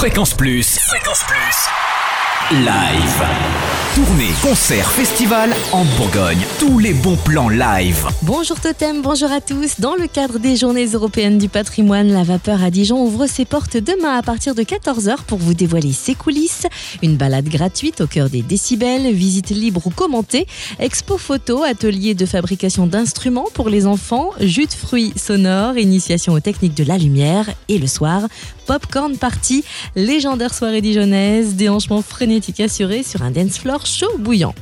Fréquence Plus. Fréquence Plus. Live. Tournée, concert, festival en Bourgogne. Tous les bons plans live. Bonjour Totem, bonjour à tous. Dans le cadre des Journées européennes du patrimoine, la Vapeur à Dijon ouvre ses portes demain à partir de 14h pour vous dévoiler ses coulisses. Une balade gratuite au cœur des décibels, visite libre ou commentée, expo photo, atelier de fabrication d'instruments pour les enfants, jus de fruits sonores, initiation aux techniques de la lumière et le soir, popcorn party, légendaire soirée dijonnaise, déhanchement frénétique assuré sur un dance floor chaud bouillant.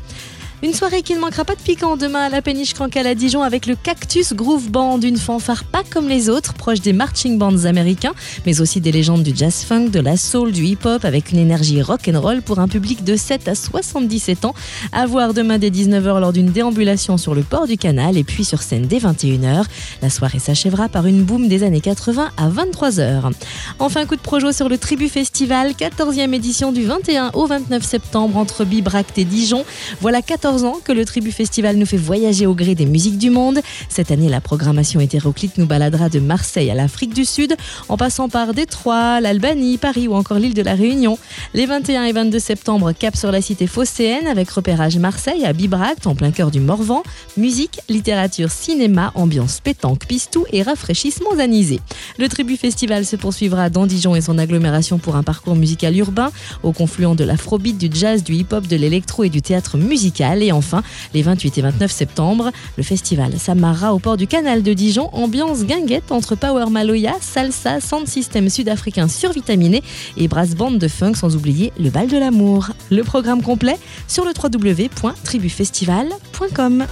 Une soirée qui ne manquera pas de piquant demain à la péniche Cancale à Dijon avec le Cactus Groove Band, une fanfare pas comme les autres, proche des marching bands américains, mais aussi des légendes du jazz funk, de la soul, du hip-hop, avec une énergie rock and roll pour un public de 7 à 77 ans. À voir demain dès 19h lors d'une déambulation sur le port du canal et puis sur scène dès 21h. La soirée s'achèvera par une boom des années 80 à 23h. Enfin, coup de projo sur le Tribu Festival, 14e édition du 21 au 29 septembre entre Bibract et Dijon. Voilà 14 ans que le Tribu Festival nous fait voyager au gré des musiques du monde. Cette année, la programmation hétéroclite nous baladera de Marseille à l'Afrique du Sud, en passant par Détroit, l'Albanie, Paris ou encore l'île de la Réunion. Les 21 et 22 septembre, cap sur la cité phocéenne avec repérage Marseille à Bibract, en plein cœur du Morvan. Musique, littérature, cinéma, ambiance pétanque, pistou et rafraîchissement anisés. Le Tribu Festival se poursuivra dans Dijon et son agglomération pour un parcours musical urbain, au confluent de l'afrobeat, du jazz, du hip-hop, de l'électro et du théâtre musical. Et enfin, les 28 et 29 septembre, le festival s'amarra au port du canal de Dijon, ambiance guinguette entre Power Maloya, salsa, sound system sud-africain survitaminé et brass band de funk, sans oublier le bal de l'amour. Le programme complet sur le www.tribufestival.com.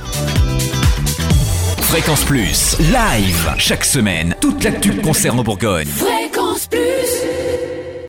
Fréquence Plus. Live. Chaque semaine. Toute l'actu concerne en Bourgogne. Fréquence Plus